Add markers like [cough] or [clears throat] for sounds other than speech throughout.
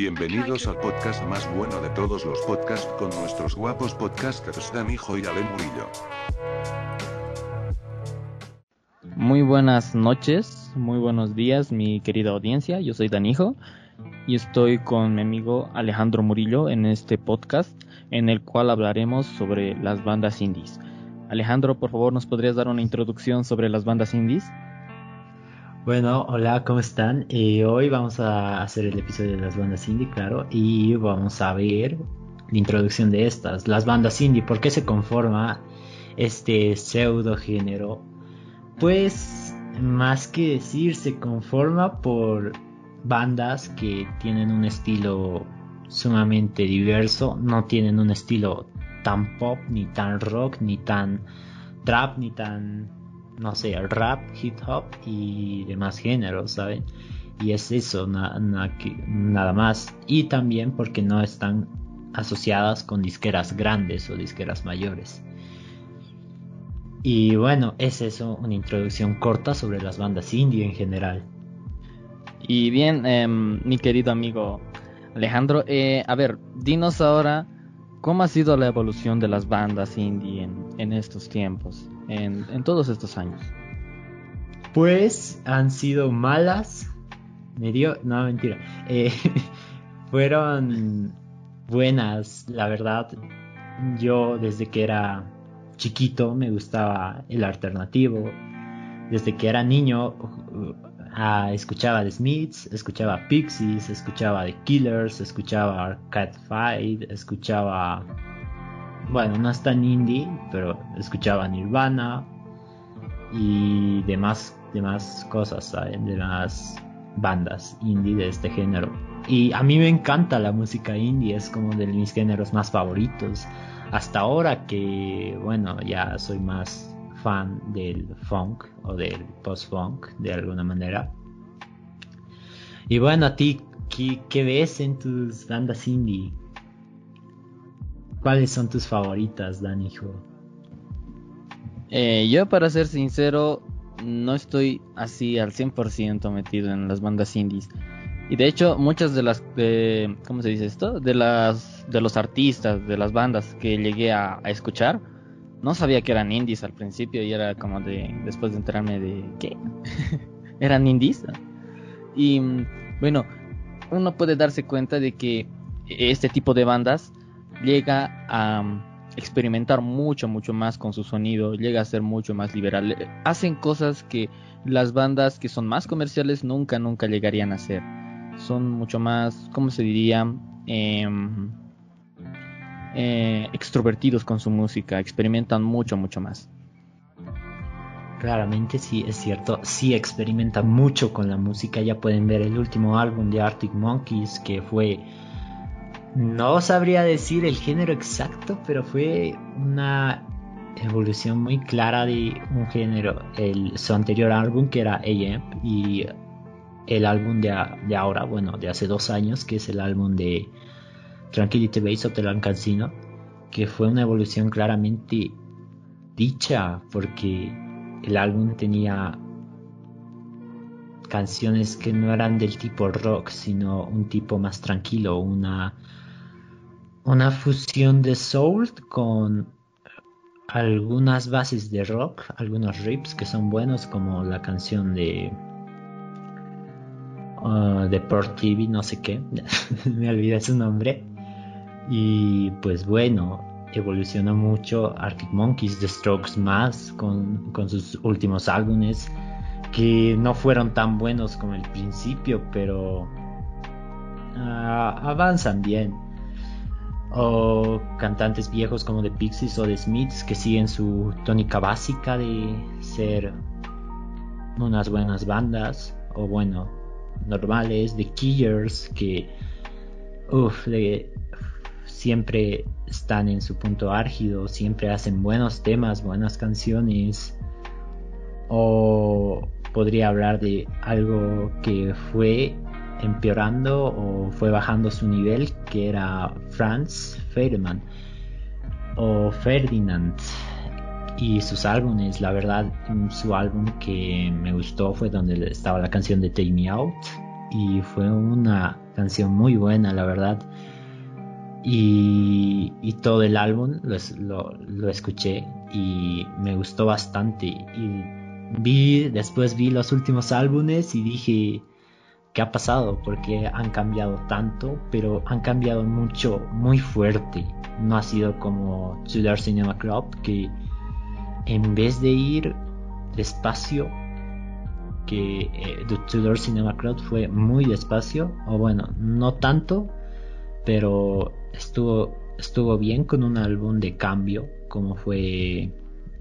Bienvenidos al podcast más bueno de todos los podcasts con nuestros guapos podcasters Danijo y Ale Murillo. Muy buenas noches, muy buenos días mi querida audiencia, yo soy Danijo y estoy con mi amigo Alejandro Murillo en este podcast en el cual hablaremos sobre las bandas indies. Alejandro, por favor, ¿nos podrías dar una introducción sobre las bandas indies? Bueno, hola, ¿cómo están? Eh, hoy vamos a hacer el episodio de las bandas indie, claro, y vamos a ver la introducción de estas, las bandas indie, ¿por qué se conforma este pseudo género? Pues, más que decir, se conforma por bandas que tienen un estilo sumamente diverso, no tienen un estilo tan pop, ni tan rock, ni tan trap, ni tan no sé, rap, hip hop y demás géneros, ¿saben? Y es eso, nada más. Y también porque no están asociadas con disqueras grandes o disqueras mayores. Y bueno, es eso, una introducción corta sobre las bandas indie en general. Y bien, em, mi querido amigo Alejandro, eh, a ver, dinos ahora cómo ha sido la evolución de las bandas indie en, en estos tiempos en, todos estos años? Pues han sido malas. Me dio. No, mentira. [laughs] Eh, fueron buenas, la verdad. Yo desde que era chiquito me gustaba el alternativo. Desde que era niño uh, escuchaba The Smiths, escuchaba Pixies, escuchaba The Killers, escuchaba Cat Fight, escuchaba bueno, no es tan indie, pero escuchaba Nirvana y demás, demás cosas, ¿saben? Demás bandas indie de este género. Y a mí me encanta la música indie, es como de mis géneros más favoritos. Hasta ahora que, bueno, ya soy más fan del funk o del post-funk de alguna manera. Y bueno, a ti, ¿qué, qué ves en tus bandas indie? ¿Cuáles son tus favoritas, Danijo? Eh, yo, para ser sincero, no estoy así al 100% metido en las bandas indies. Y de hecho, muchas de las, ¿cómo se dice esto? De las, de los artistas, de las bandas que llegué a, escuchar, no sabía que eran indies al principio y era como de, después de enterarme de, ¿qué? [laughs] eran indies. Y bueno, uno puede darse cuenta de que este tipo de bandas llega a um, experimentar mucho, mucho más con su sonido, llega a ser mucho más liberal. Hacen cosas que las bandas que son más comerciales nunca, nunca llegarían a hacer. Son mucho más, ¿cómo se diría? Em, eh, extrovertidos con su música, experimentan mucho, mucho más. Claramente sí, es cierto, sí experimentan mucho con la música, ya pueden ver el último álbum de Arctic Monkeys que fue no sabría decir el género exacto, pero fue una evolución muy clara de un género. El, su anterior álbum, que era AM, y el álbum de, ahora, bueno, de hace dos años, que es el álbum de Tranquility Base of the Casino, que fue una evolución claramente dicha, porque el álbum tenía canciones que no eran del tipo rock, sino un tipo más tranquilo, una una fusión de soul con algunas bases de rock, algunos rips que son buenos como la canción de uh, de Port TV, no sé qué, [laughs] me olvidé su nombre. Y pues bueno, evolucionó mucho Arctic Monkeys, The Strokes más con, sus últimos álbumes que no fueron tan buenos como el principio, pero uh, avanzan bien o cantantes viejos como The Pixies o The Smiths que siguen su tónica básica de ser unas buenas bandas o bueno normales The Killers que siempre están en su punto álgido siempre hacen buenos temas buenas canciones. O podría hablar de algo que fue empeorando o fue bajando su nivel, que era Franz Ferdinand o Ferdinand y sus álbumes. La verdad, su álbum que me gustó fue donde estaba la canción de Take Me Out y fue una canción muy buena, la verdad. Y, todo el álbum lo, lo, escuché y me gustó bastante. Y vi, después vi los últimos álbumes y dije, ¿qué ha pasado? Porque han cambiado tanto, pero han cambiado mucho, muy fuerte. No ha sido como Tudor Cinema Club, que en vez de ir despacio, que eh, The Tudor Cinema Club fue muy despacio, o bueno, no tanto, pero estuvo, estuvo bien con un álbum de cambio, como fue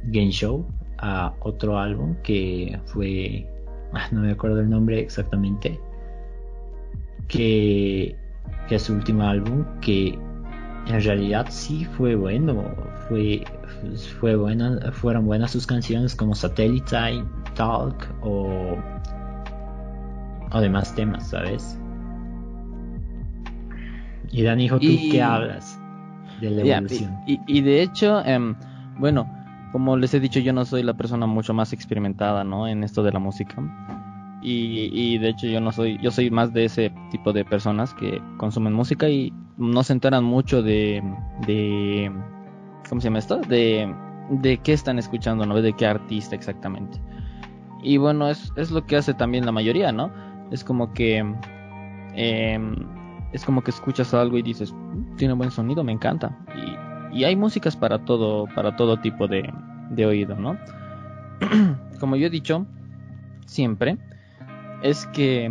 Game Show, a otro álbum que fue, ah, no me acuerdo el nombre exactamente, que, que su último álbum, que en realidad sí fue bueno, fue, fue buena, fueron buenas sus canciones como Satellite, Talk o, o demás temas, ¿sabes? Y Dani, ¿tú qué hablas de la evolución? y, de hecho, em, bueno, como les he dicho, yo no soy la persona mucho más experimentada, ¿no? En esto de la música. Y, de hecho yo no soy, yo soy más de ese tipo de personas que consumen música y no se enteran mucho de, de ¿cómo se llama esto? De, de qué están escuchando, ¿no? De qué artista exactamente. Y bueno, es, es lo que hace también la mayoría, ¿no? Es como que, em, es como que escuchas algo y dices, tiene buen sonido, me encanta. Y, y hay músicas para todo, para todo tipo de oído, ¿no? [clears throat] como yo he dicho, siempre, es que,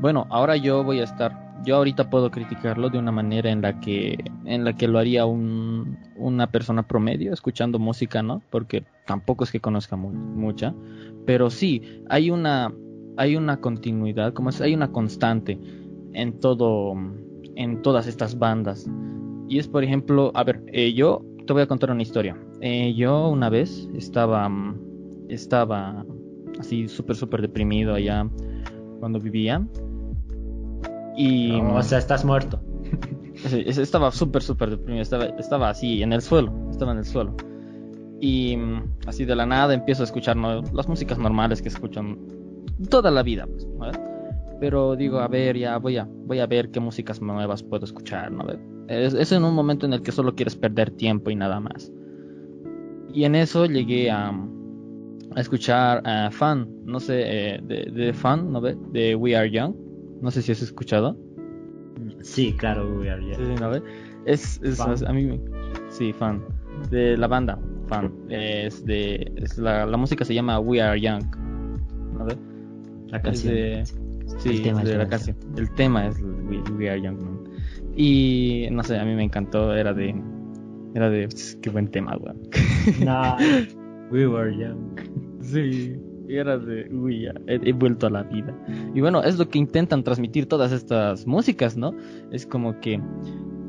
bueno, ahora yo voy a estar, yo ahorita puedo criticarlo de una manera en la que, en la que lo haría un, una persona promedio escuchando música, ¿no? Porque tampoco es que conozca mucha, pero sí, hay una, hay una continuidad, como es, hay una constante en todo, en todas estas bandas. Y es, por ejemplo, a ver, eh, yo te voy a contar una historia. Eh, yo una vez estaba, estaba así súper, súper deprimido allá cuando vivía. Y... o sea, estás muerto. [laughs] estaba súper, súper deprimido. Estaba, estaba así, en el suelo. Estaba en el suelo. Y mm, así de la nada empiezo a escuchar las músicas normales que escuchan toda la vida. Pues, Pero digo, a ver, ya voy a, voy a ver qué músicas nuevas puedo escuchar. ¿no? Es, es en un momento en el que solo quieres perder tiempo y nada más. Y en eso llegué a, a escuchar a Fan, no sé, eh, de, de, Fan, ¿no ve? De We Are Young. No sé si has escuchado. Sí, claro, We Are Young. Sí, ¿no ve? Es, es, a mí, sí, Fan. De la banda, Fan. Es de, es la, la música se llama We Are Young. ¿No ve? La canción. De, sí, el tema de la canción. El tema es We, Are Young. Y no sé, a mí me encantó, era de... Era de... Qué buen tema, weón. Nah, [laughs] we were young. Sí, era de, uy, ya, he, vuelto a la vida. Y bueno, es lo que intentan transmitir todas estas músicas, ¿no? Es como que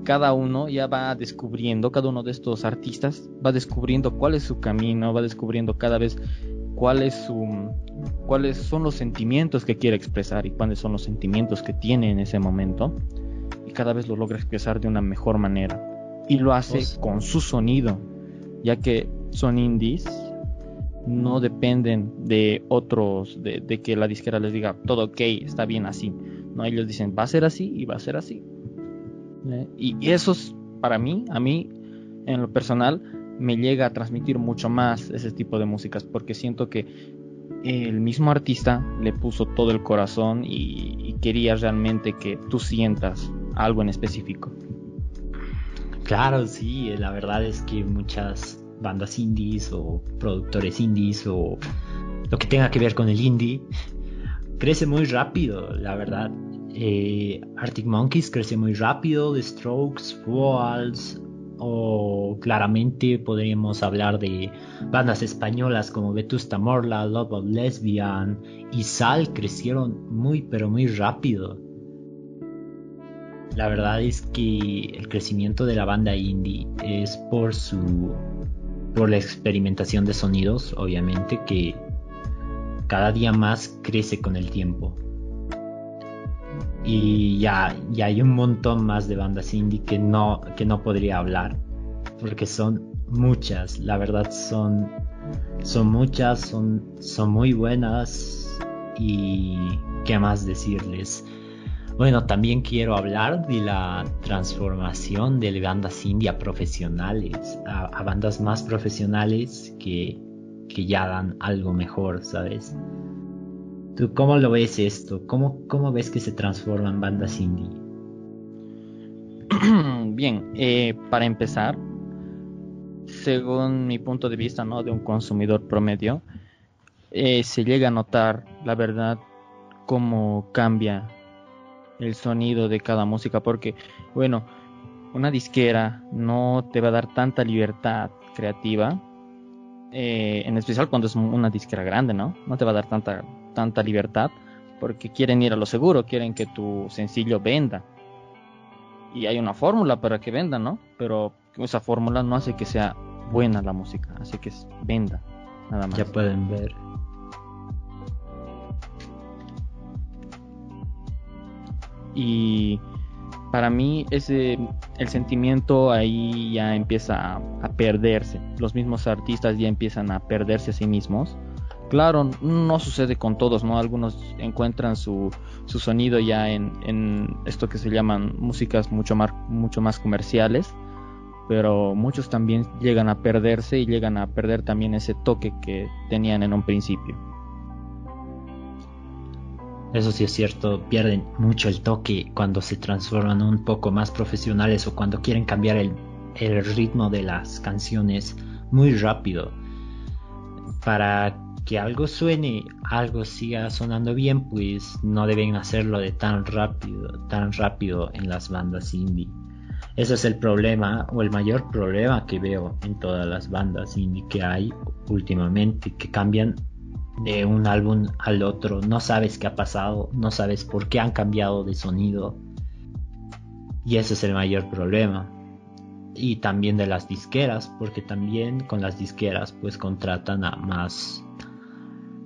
cada uno ya va descubriendo, cada uno de estos artistas va descubriendo cuál es su camino, va descubriendo cada vez cuál es su, cuáles son los sentimientos que quiere expresar y cuáles son los sentimientos que tiene en ese momento. Y cada vez lo logra expresar de una mejor manera. Y lo hace pues con su sonido, ya que son indies no dependen de otros, de, que la disquera les diga todo ok, está bien así. No, ellos dicen va a ser así y va a ser así. ¿Eh? Y eso es, para mí, a mí, en lo personal, me llega a transmitir mucho más ese tipo de músicas porque siento que el mismo artista le puso todo el corazón y, y quería realmente que tú sientas algo en específico. Claro, sí, la verdad es que muchas bandas indies o productores indies o lo que tenga que ver con el indie, crece muy rápido, la verdad. Eh, Arctic Monkeys crece muy rápido, The Strokes, Walls, o claramente podríamos hablar de bandas españolas como Vetusta Morla, Love of Lesbian y Sal crecieron muy pero muy rápido. La verdad es que el crecimiento de la banda indie es por su por la experimentación de sonidos, obviamente, que cada día más crece con el tiempo. Y ya, ya hay un montón más de bandas indie que no, que no podría hablar, porque son muchas, la verdad son, son muchas, son, son muy buenas y qué más decirles. Bueno, también quiero hablar de la transformación de bandas indie a profesionales, a, bandas más profesionales que, que, ya dan algo mejor, ¿sabes? ¿Tú cómo lo ves esto? ¿Cómo, cómo ves que se transforman bandas indie? [clears throat] Bien, eh, para empezar, según mi punto de vista, ¿no? De un consumidor promedio, eh, se llega a notar, la verdad, cómo cambia el sonido de cada música, porque, bueno, una disquera no te va a dar tanta libertad creativa, eh, en especial cuando es una disquera grande, ¿no? No te va a dar tanta, tanta libertad, porque quieren ir a lo seguro, quieren que tu sencillo venda. Y hay una fórmula para que venda, ¿no? Pero esa fórmula no hace que sea buena la música, hace que venda, nada más. Ya pueden ver y para mí ese el sentimiento ahí ya empieza a, perderse. Los mismos artistas ya empiezan a perderse a sí mismos. Claro no sucede con todos no algunos encuentran su, su sonido ya en, en, esto que se llaman músicas mucho más mucho más comerciales pero muchos también llegan a perderse y llegan a perder también ese toque que tenían en un principio eso sí es cierto, pierden mucho el toque cuando se transforman un poco más profesionales o cuando quieren cambiar el, ritmo de las canciones muy rápido. Para que algo suene, algo siga sonando bien, pues no deben hacerlo de tan rápido, tan rápido en las bandas indie. Ese es el problema o el mayor problema que veo en todas las bandas indie que hay últimamente, que cambian de un álbum al otro, no sabes qué ha pasado, no sabes por qué han cambiado de sonido. Y ese es el mayor problema. Y también de las disqueras, porque también con las disqueras pues contratan a más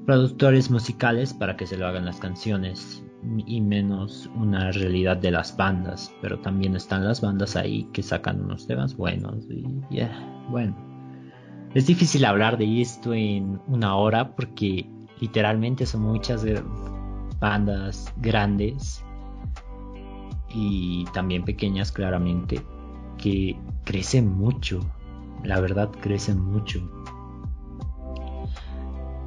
productores musicales para que se lo hagan las canciones y menos una realidad de las bandas, pero también están las bandas ahí que sacan unos temas buenos y bueno. Es difícil hablar de esto en una hora porque literalmente son muchas bandas grandes y también pequeñas claramente que crecen mucho. La verdad crecen mucho.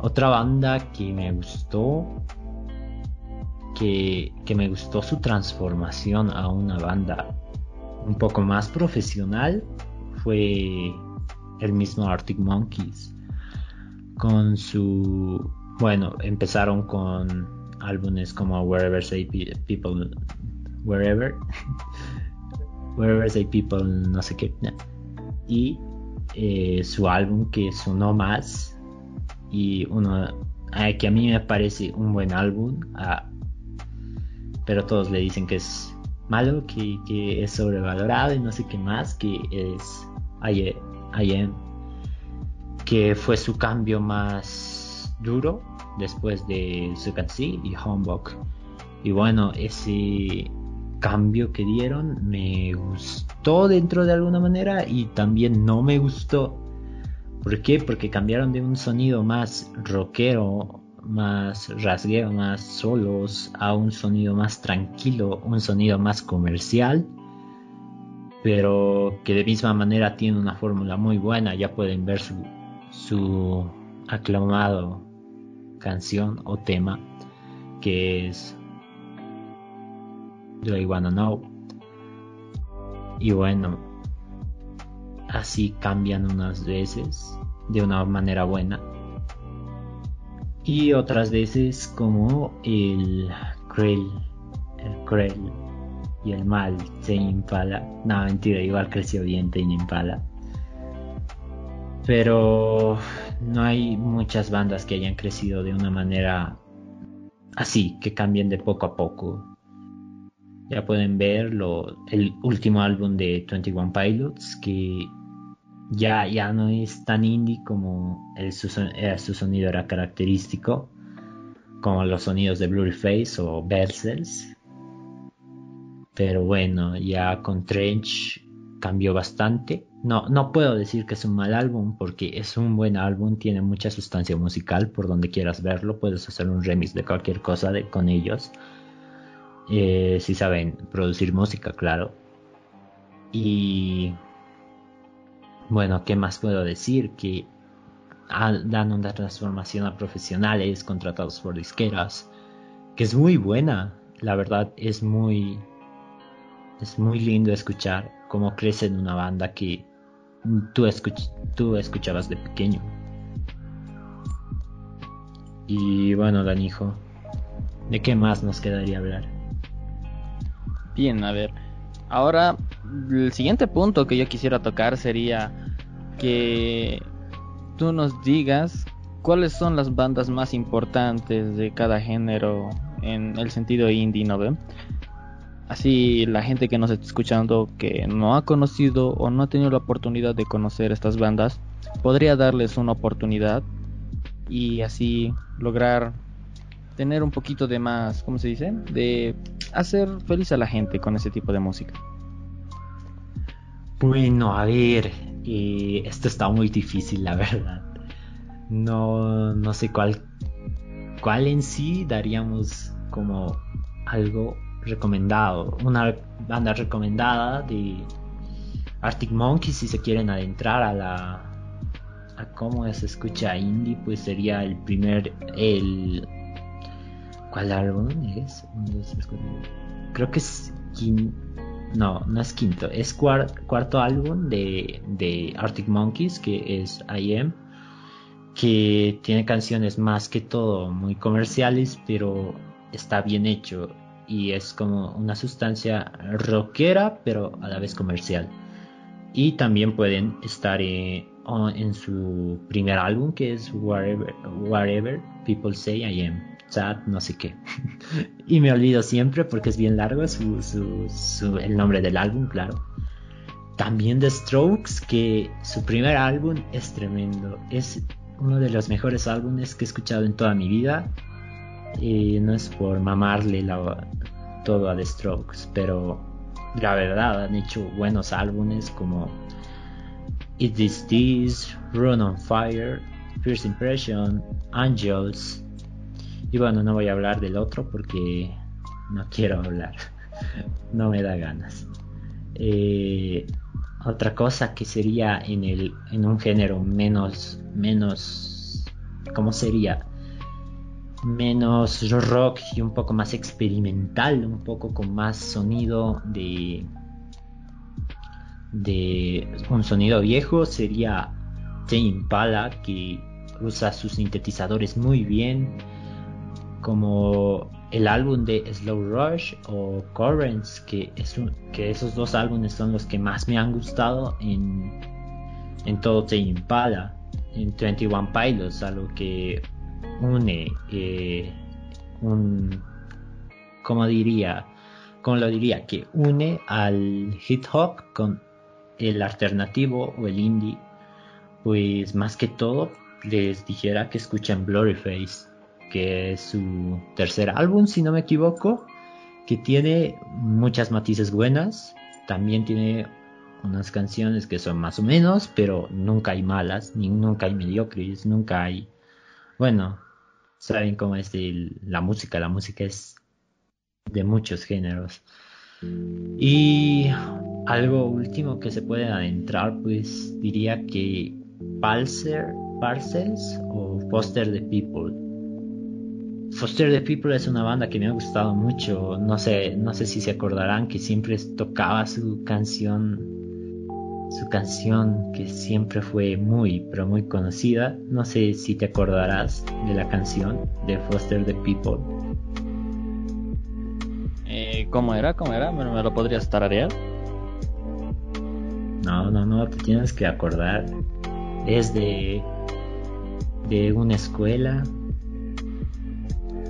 Otra banda que me gustó, que, que me gustó su transformación a una banda un poco más profesional, fue el mismo Arctic Monkeys. Con su. Bueno, empezaron con álbumes como Wherever Say People. Wherever. [laughs] Wherever Say People, no sé qué. Y eh, su álbum que sonó más. Y uno que a mí me parece un buen álbum. Pero todos le dicen que es malo, que, que, es sobrevalorado y no sé qué más, que es ayer Que fue su cambio más duro después de Sukansi y Homebook. Y bueno, ese cambio que dieron me gustó dentro de alguna manera y también no me gustó. ¿Por qué? Porque cambiaron de un sonido más rockero, más rasguero, más solos, a un sonido más tranquilo, un sonido más comercial pero que de misma manera tiene una fórmula muy buena. Ya pueden ver su, su aclamado canción o tema que es Do I Wanna Know. Y bueno, así cambian unas veces de una manera buena. Y otras veces como el Krell, el Krell y el mal se Impala. No, mentira, igual creció bien Tame Impala. Pero no hay muchas bandas que hayan crecido de una manera así, que cambien de poco a poco. Ya pueden ver el último álbum de 21 Pilots, que ya, ya no es tan indie como el, su, su sonido era característico, como los sonidos de Blurry Face o Bersels, pero bueno, ya con Trench cambió bastante. No, no puedo decir que es un mal álbum porque es un buen álbum, tiene mucha sustancia musical por donde quieras verlo, puedes hacer un remix de cualquier cosa de, con ellos. Eh, si saben producir música, claro. Y bueno, ¿qué más puedo decir? Que dan una transformación a profesionales contratados por disqueras, que es muy buena. La verdad es muy es muy lindo escuchar cómo crece en una banda que tú, escuchabas de pequeño. Y bueno, Danijo, ¿de qué más nos quedaría hablar? Bien, a ver. Ahora, el siguiente punto que yo quisiera tocar sería que tú nos digas cuáles son las bandas más importantes de cada género en el sentido indie, ¿no? Así la gente que nos está escuchando que no ha conocido o no ha tenido la oportunidad de conocer estas bandas, podría darles una oportunidad y así lograr tener un poquito de más, ¿cómo se dice? De hacer feliz a la gente con ese tipo de música. Bueno, a ver, eh, esto está muy difícil, la verdad. No, no sé cuál, cuál en sí daríamos como algo recomendado, una banda recomendada de Arctic Monkeys si se quieren adentrar a la a cómo se escucha indie, pues sería el primer el ¿cuál álbum es? Creo que es no, no es quinto, es cuarto álbum de, de Arctic Monkeys que es I Am que tiene canciones más que todo muy comerciales, pero está bien hecho y es como una sustancia rockera pero a la vez comercial. Y también pueden estar eh, en su primer álbum que es Whatever, People Say I Am. Sad, no sé qué. [laughs] y me olvido siempre porque es bien largo su, el nombre del álbum, claro. También The Strokes, que su primer álbum es tremendo. Es uno de los mejores álbumes que he escuchado en toda mi vida. Y no es por mamarle todo a The Strokes, pero la verdad han hecho buenos álbumes como It Is This, Run on Fire, First Impression, Angels. Y bueno, no voy a hablar del otro porque no quiero hablar, [laughs] no me da ganas. Eh, otra cosa que sería en el en un género menos menos cómo sería menos rock y un poco más experimental, un poco con más sonido de un sonido viejo sería Tame Impala que usa sus sintetizadores muy bien como el álbum de Slow Rush o Currents que esos dos álbumes son los que más me han gustado en, en todo Tame Impala en 21 Pilots algo que une eh, un, como diría, como lo diría, que une al hip hop con el alternativo o el indie, pues más que todo les dijera que escuchen Blurryface, que es su tercer álbum, si no me equivoco, que tiene muchas matices buenas, también tiene unas canciones que son más o menos, pero nunca hay malas, ni nunca hay mediocres, nunca hay, bueno, saben cómo es la música, la música es de muchos géneros. Y algo último que se puede adentrar, pues diría que Palser, Parcels o Foster the People. Foster the People es una banda que me ha gustado mucho. No sé, no sé si se acordarán que siempre tocaba su canción su canción que siempre fue muy, pero muy conocida. No sé si te acordarás de la canción de Foster the People. Eh, ¿Cómo era? ¿Cómo era? ¿Me, me lo podrías tararear? No, no, no, te tienes que acordar. Es de, de una escuela.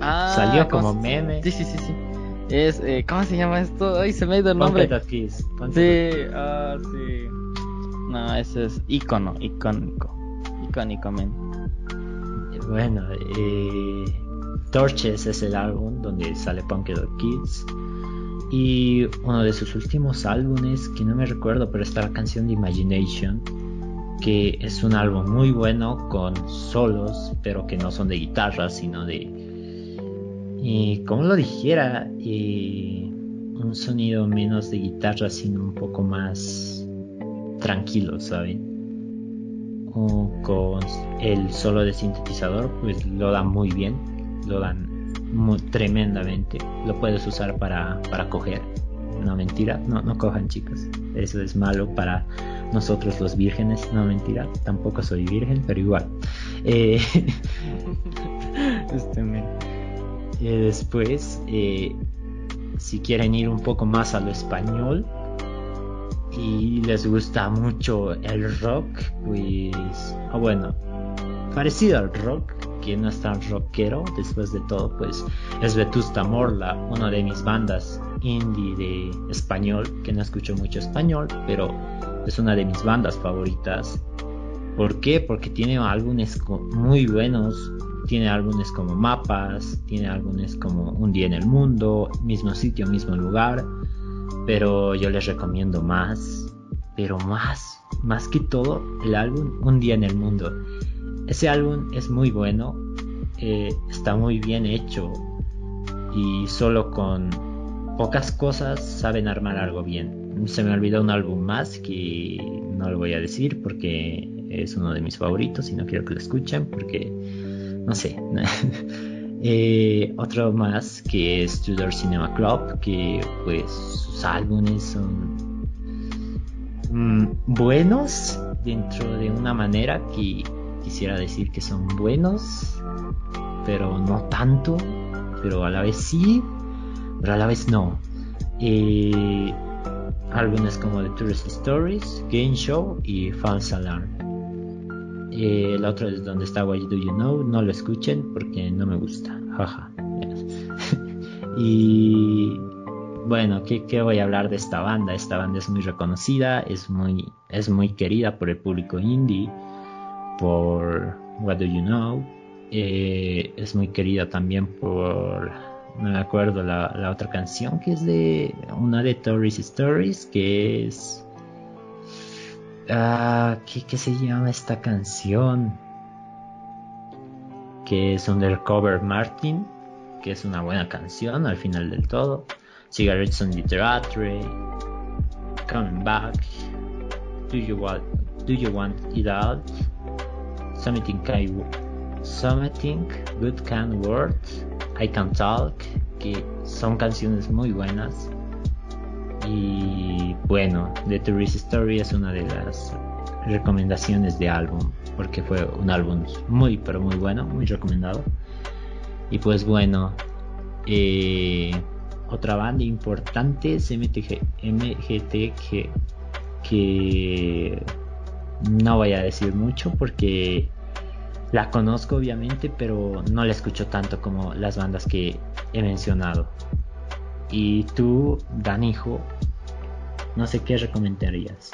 Ah, Salió como meme. Sí, sí, sí, sí. Es, eh, ¿cómo se llama esto? Ay, se me ha ido el nombre. Kiss. Sí, ah, sí. No, ese es icono, icónico. Icónico. Bueno, eh, Torches es el álbum donde sale Punk Kids. Y uno de sus últimos álbumes, que no me recuerdo, pero está la canción de Imagination, que es un álbum muy bueno con solos, pero que no son de guitarra, sino de Y como lo dijera, un sonido menos de guitarra, sino un poco más tranquilo, ¿saben? O con el solo de sintetizador, pues lo dan muy bien, lo dan tremendamente. Lo puedes usar para, para coger. No mentira, no, no cojan chicos. Eso es malo para nosotros los vírgenes. No mentira, tampoco soy virgen, pero igual. Eh, [laughs] este, eh, después, eh, si quieren ir un poco más a lo español y les gusta mucho el rock, pues, ah, bueno, parecido al rock, que no es tan rockero, después de todo, pues es Vetusta Morla, una de mis bandas indie de español, que no escucho mucho español, pero es una de mis bandas favoritas. ¿Por qué? Porque tiene álbumes muy buenos, tiene álbumes como Mapas, tiene álbumes como Un día en el mundo, mismo sitio, mismo lugar, pero yo les recomiendo más, pero más, más que todo el álbum Un día en el mundo. Ese álbum es muy bueno, eh, está muy bien hecho y solo con pocas cosas saben armar algo bien. Se me olvidó un álbum más que no lo voy a decir porque es uno de mis favoritos y no quiero que lo escuchen porque no sé. [laughs] Eh, otro más que es Tudor Cinema Club que pues sus álbumes son mm, buenos dentro de una manera que quisiera decir que son buenos, pero no tanto, pero a la vez sí, pero a la vez no. Eh, álbumes como The Tourist Stories, Game Show y False Alarm. Eh, el otro es donde está Why Do You Know, no lo escuchen porque no me gusta, jaja. [laughs] y bueno, ¿qué, ¿qué, voy a hablar de esta banda? Esta banda es muy reconocida, es muy, es muy querida por el público indie por What Do You Know. Eh, es muy querida también por, no me acuerdo la, otra canción que es de una de Tories Stories, que es... Ah, ¿qué, se llama esta canción? Que es Undercover Martin, que es una buena canción al final del todo. Cigarettes on Literature, Coming Back, Do You Want, Do you want It Out? Something, Something Good Can Word, I Can Talk, que son canciones muy buenas. Y bueno, The Tourist Story es una de las recomendaciones de álbum, porque fue un álbum muy, pero muy bueno, muy recomendado. Y pues bueno, eh, otra banda importante es MTG, MGT que no voy a decir mucho porque la conozco obviamente, pero no la escucho tanto como las bandas que he mencionado. Y tú, Danijo, no sé qué recomendarías.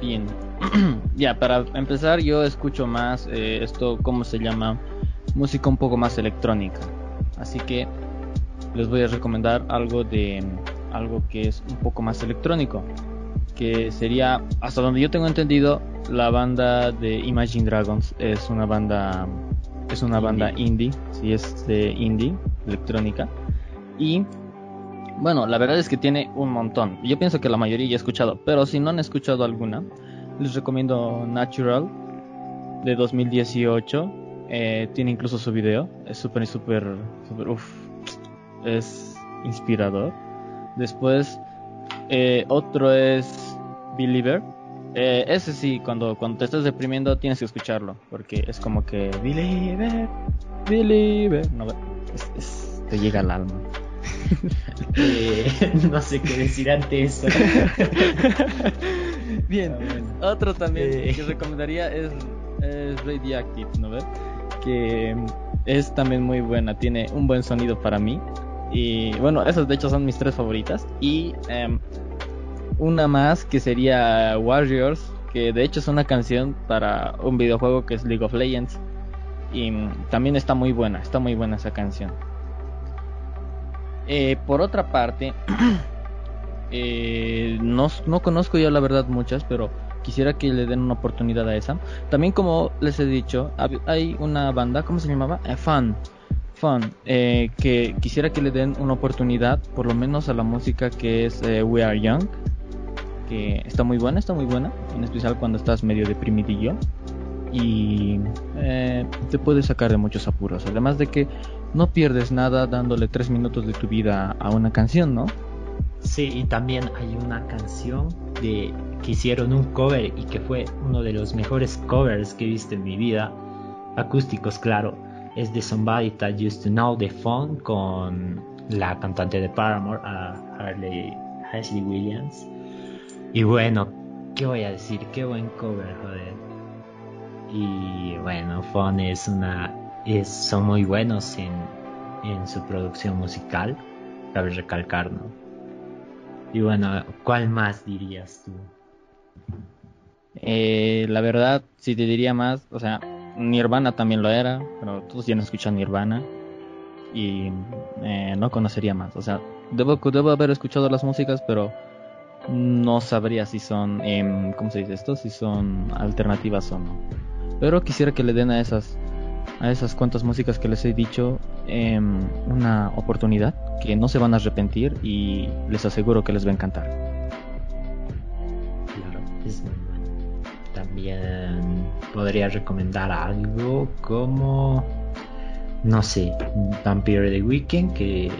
Bien, [clears throat] ya para empezar yo escucho más eh, esto, ¿cómo se llama? Música un poco más electrónica. Así que les voy a recomendar algo de algo que es un poco más electrónico que sería, hasta donde yo tengo entendido, la banda de Imagine Dragons es una banda es una banda indie, si es de indie, electrónica. Y bueno, la verdad es que tiene un montón. Yo pienso que la mayoría ya he escuchado, pero si no han escuchado alguna, les recomiendo Natural de 2018. Eh, tiene incluso su video, es súper, súper, súper, uff, es inspirador. Después, eh, otro es Believer. Eh, ese sí, cuando, cuando te estás deprimiendo tienes que escucharlo, porque es como que Believer, Believer, no, te llega al alma. [laughs] Eh, no sé qué decir ante eso. [laughs] Bien, otro también eh. que recomendaría es, es Radioactive, ¿no ves? Que es también muy buena, tiene un buen sonido para mí. Y bueno, esas de hecho son mis tres favoritas. Y em, una más que sería Warriors, que de hecho es una canción para un videojuego que es League of Legends. Y también está muy buena, está muy buena esa canción. Eh, por otra parte, [clears throat] eh, no, conozco yo la verdad muchas, pero quisiera que le den una oportunidad a esa. También como les he dicho, hay una banda, ¿cómo se llamaba? Eh, Fan. Fun, eh, que quisiera que le den una oportunidad, por lo menos a la música que es We Are Young, que está muy buena, está muy buena, en especial cuando estás medio deprimidillo y te puede sacar de muchos apuros. Además de que no pierdes nada dándole tres minutos de tu vida a una canción, ¿no? Sí, y también hay una canción de que hicieron un cover y que fue uno de los mejores covers que he visto en mi vida, acústicos, claro, es de Somebody That Used to Know the Phone con la cantante de Paramore, Harley, Ashley Williams. Y bueno, ¿qué voy a decir? Qué buen cover, joder. Y bueno, Phone es una. Son muy buenos en, en su producción musical, cabe recalcar, ¿no? Y bueno, ¿cuál más dirías tú? Eh, la verdad, si te diría más, o sea, Nirvana también lo era, pero todos ya no escuchan Nirvana y eh, no conocería más. O sea, debo, debo haber escuchado las músicas, pero no sabría si son, eh, ¿cómo se dice esto? Si son alternativas o no. Pero quisiera que le den a esas, a esas cuantas músicas que les he dicho una oportunidad, que no se van a arrepentir y les aseguro que les va a encantar. Claro, es También podría recomendar algo como, no sé, Vampire the Weekend, que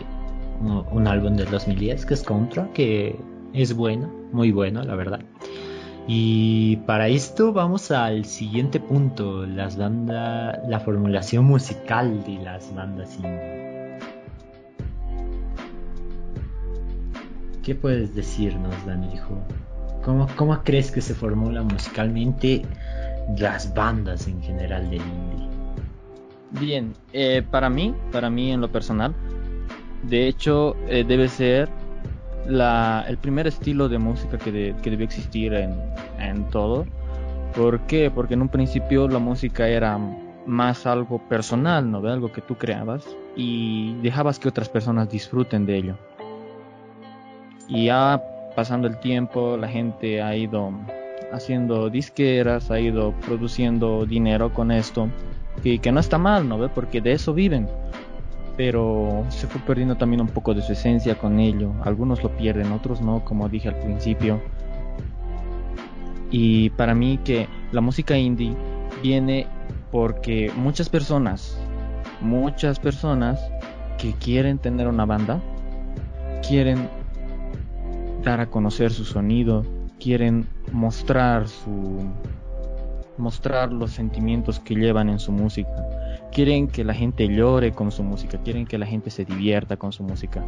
un álbum del 2010 que es Contra, que es bueno, muy bueno, la verdad. Y para esto vamos al siguiente punto, las bandas, la formulación musical de las bandas indie. ¿Qué puedes decirnos, Danijo? ¿Cómo, ¿Cómo crees que se formula musicalmente las bandas en general del indie? Bien, eh, para mí, para mí en lo personal, de hecho eh, debe ser la, el primer estilo de música que, que debió existir en, todo. ¿Por qué? Porque en un principio la música era más algo personal, ¿no? Algo que tú creabas y dejabas que otras personas disfruten de ello. Y ya pasando el tiempo, la gente ha ido haciendo disqueras, ha ido produciendo dinero con esto, y que no está mal, ¿no? Porque de eso viven pero se fue perdiendo también un poco de su esencia con ello. Algunos lo pierden, otros no, como dije al principio. Y para mí que la música indie viene porque muchas personas, muchas personas que quieren tener una banda, quieren dar a conocer su sonido, quieren mostrar su mostrar los sentimientos que llevan en su música quieren que la gente llore con su música, quieren que la gente se divierta con su música.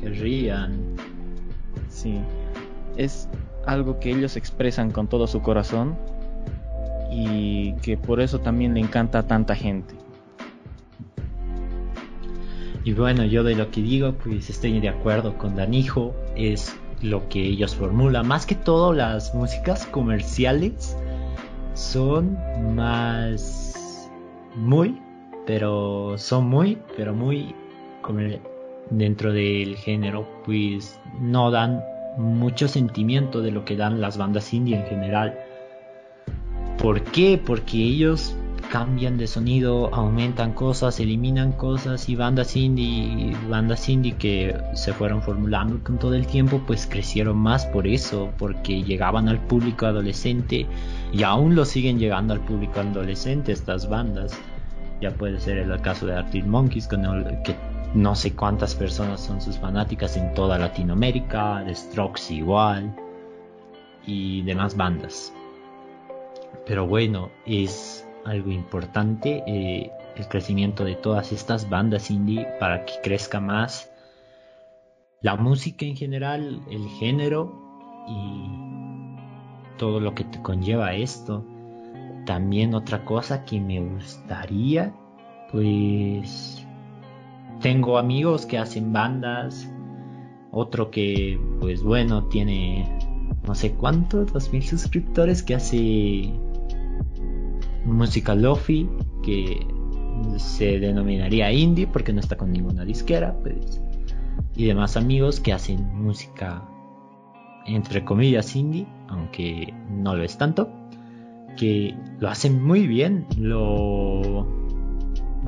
Que rían. Sí, es algo que ellos expresan con todo su corazón y que por eso también le encanta a tanta gente. Y bueno, yo de lo que digo, pues estoy de acuerdo con Danijo, es lo que ellos formulan. Más que todo, las músicas comerciales son más muy, pero son muy, pero muy como dentro del género, pues no dan mucho sentimiento de lo que dan las bandas indie en general. ¿Por qué? Porque ellos cambian de sonido, aumentan cosas, eliminan cosas y bandas indie, bandas indie que se fueron formulando con todo el tiempo, pues crecieron más por eso, porque llegaban al público adolescente y aún lo siguen llegando al público adolescente estas bandas. Ya puede ser el caso de Arctic Monkeys, que no sé cuántas personas son sus fanáticas en toda Latinoamérica, de Strokes igual, y demás bandas. Pero bueno, es algo importante eh, el crecimiento de todas estas bandas indie para que crezca más la música en general, el género y todo lo que te conlleva esto. También otra cosa que me gustaría, pues tengo amigos que hacen bandas, otro que pues bueno tiene no sé cuántos, dos mil suscriptores que hace música lofi que se denominaría indie porque no está con ninguna disquera, pues y demás amigos que hacen música entre comillas indie, aunque no lo es tanto que lo hacen muy bien, lo,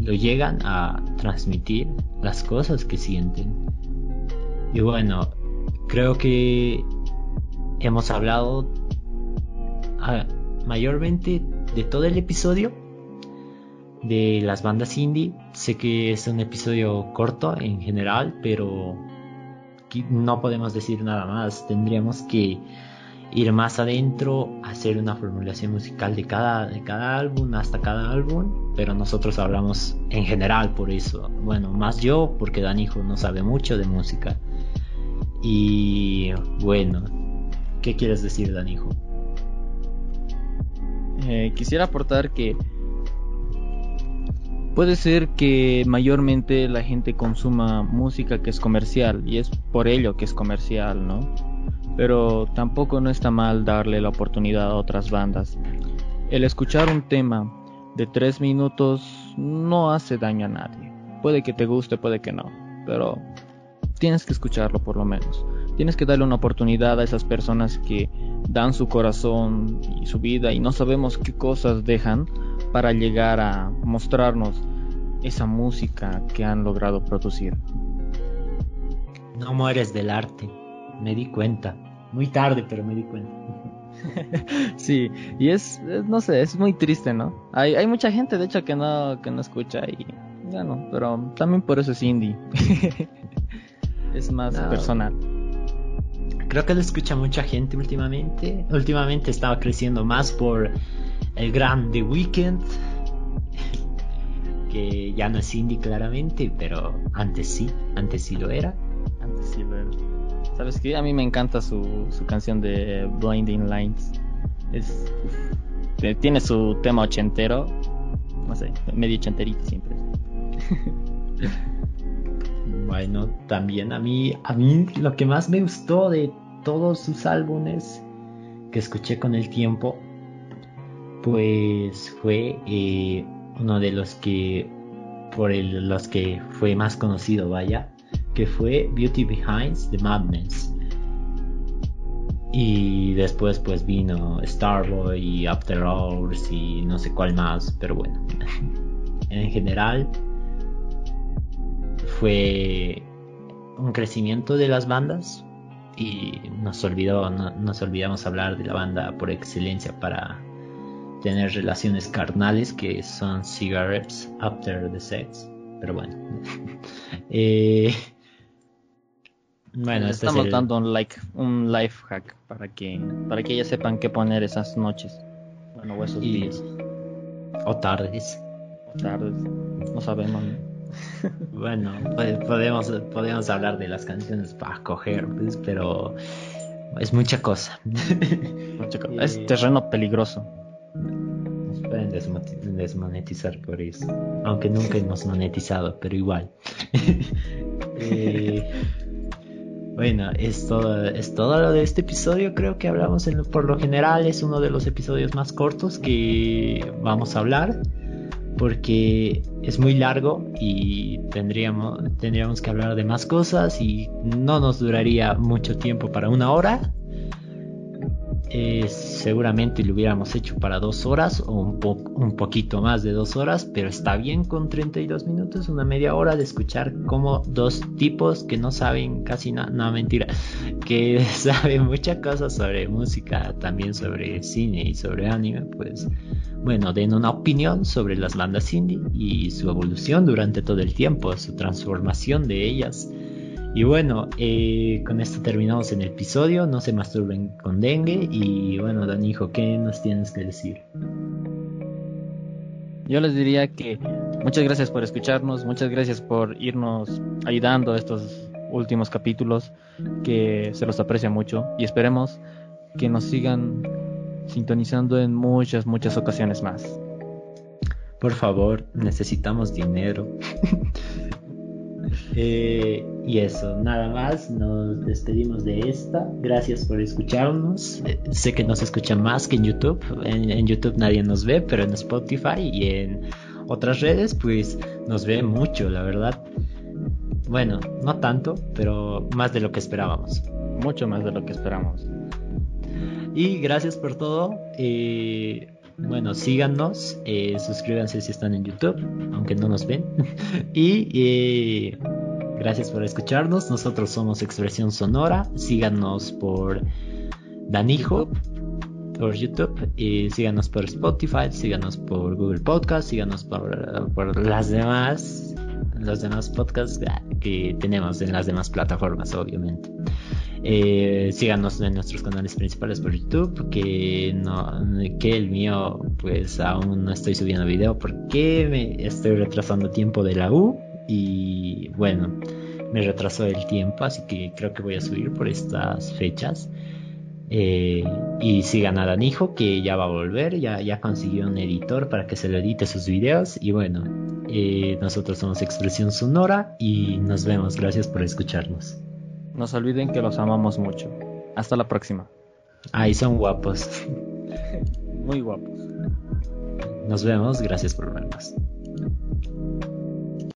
lo llegan a transmitir las cosas que sienten. Y bueno, creo que hemos hablado ah, mayormente de todo el episodio de las bandas indie. Sé que es un episodio corto en general, pero no podemos decir nada más. Tendríamos que ir más adentro, hacer una formulación musical de cada, de cada álbum hasta cada álbum, pero nosotros hablamos en general por eso. Bueno, más yo, porque Danijo no sabe mucho de música. Y bueno, ¿qué quieres decir, Danijo? Eh, quisiera aportar que puede ser que mayormente la gente consuma música que es comercial y es por ello que es comercial, ¿no? Pero tampoco no está mal darle la oportunidad a otras bandas. El escuchar un tema de tres minutos no hace daño a nadie. Puede que te guste, puede que no, pero tienes que escucharlo por lo menos. Tienes que darle una oportunidad a esas personas que dan su corazón y su vida y no sabemos qué cosas dejan para llegar a mostrarnos esa música que han logrado producir. No mueres del arte, me di cuenta. Muy tarde, pero me di cuenta. [laughs] sí, y es, no sé, es muy triste, ¿no? Hay, hay mucha gente, de hecho, que no, que no escucha y, bueno, pero también por eso es indie. [laughs] es más personal. Creo que lo escucha mucha gente últimamente. Últimamente estaba creciendo más por el gran The Weeknd, que ya no es indie claramente, pero antes sí, antes sí lo era. Antes sí lo era. ¿Sabes qué? A mí me encanta su, su canción de Blinding Lines. Es, tiene su tema ochentero, no sé, medio ochenterito siempre. [laughs] bueno, también a mí, a mí lo que más me gustó de todos sus álbumes que escuché con el tiempo pues fue eh, uno de los que por los que fue más conocido vaya que fue Beauty Behind the Madness. Y después pues vino Starboy y After Hours y no sé cuál más pero bueno. [laughs] En general fue un crecimiento de las bandas y nos olvidó nos olvidamos hablar de la banda por excelencia para tener relaciones carnales que son cigarettes after the sex. Pero bueno. [laughs] eh, bueno, este estamos dando un like, un life hack para que para que ellas sepan qué poner esas noches. Bueno, o esos días. O tardes. O tardes. No sabemos. Bueno, podemos podemos hablar de las canciones para coger, pues, pero es mucha cosa. Mucha cosa. [laughs] Es terreno peligroso pueden desmonetizar por eso. Aunque nunca hemos monetizado, pero igual. [laughs] Eh, bueno, es todo, es todo lo de este episodio. Creo que hablamos por lo general. Es uno de los episodios más cortos que vamos a hablar. Porque es muy largo y tendríamos, que hablar de más cosas y no nos duraría mucho tiempo para una hora. Eh, seguramente lo hubiéramos hecho para dos horas o un, un poquito más de dos horas, pero está bien con 32 minutos, una media hora de escuchar como dos tipos que no saben casi nada, no mentira, que [laughs] saben muchas cosas sobre música, también sobre cine y sobre anime, pues bueno, den una opinión sobre las bandas indie y su evolución durante todo el tiempo, su transformación de ellas y bueno, eh, con esto terminamos el episodio. No se masturben con dengue. Y bueno, Danijo, ¿qué nos tienes que decir? Yo les diría que muchas gracias por escucharnos, muchas gracias por irnos ayudando a estos últimos capítulos, que se los aprecia mucho y esperemos que nos sigan sintonizando en muchas, muchas ocasiones más. Por favor, necesitamos dinero. [laughs] Eh, y eso, nada más, nos despedimos de esta. Gracias por escucharnos. Eh, sé que nos escuchan más que en YouTube. En, YouTube nadie nos ve, pero en Spotify y en otras redes, pues nos ve mucho, la verdad. Bueno, no tanto, pero más de lo que esperábamos. Mucho más de lo que esperamos. Y gracias por todo. Eh, bueno, síganos, eh, suscríbanse si están en YouTube, aunque no nos ven. [laughs] y eh, gracias por escucharnos. Nosotros somos Expresión Sonora. Síganos por Danijo por YouTube y síganos por Spotify, síganos por Google Podcast, síganos por, por las demás los demás podcasts que tenemos en las demás plataformas, obviamente. Eh, síganos en nuestros canales principales por YouTube, que no, que el mío, pues aún no estoy subiendo video porque me estoy retrasando tiempo de la U y bueno, me retrasó el tiempo, así que creo que voy a subir por estas fechas. Eh, y sigan a Danijo que ya va a volver, ya, consiguió un editor para que se le edite sus videos. Y bueno, eh, nosotros somos Expresión Sonora y nos vemos. Gracias por escucharnos. No se olviden que los amamos mucho. Hasta la próxima. Ahí son guapos. [laughs] Muy guapos. Nos vemos. Gracias por vernos.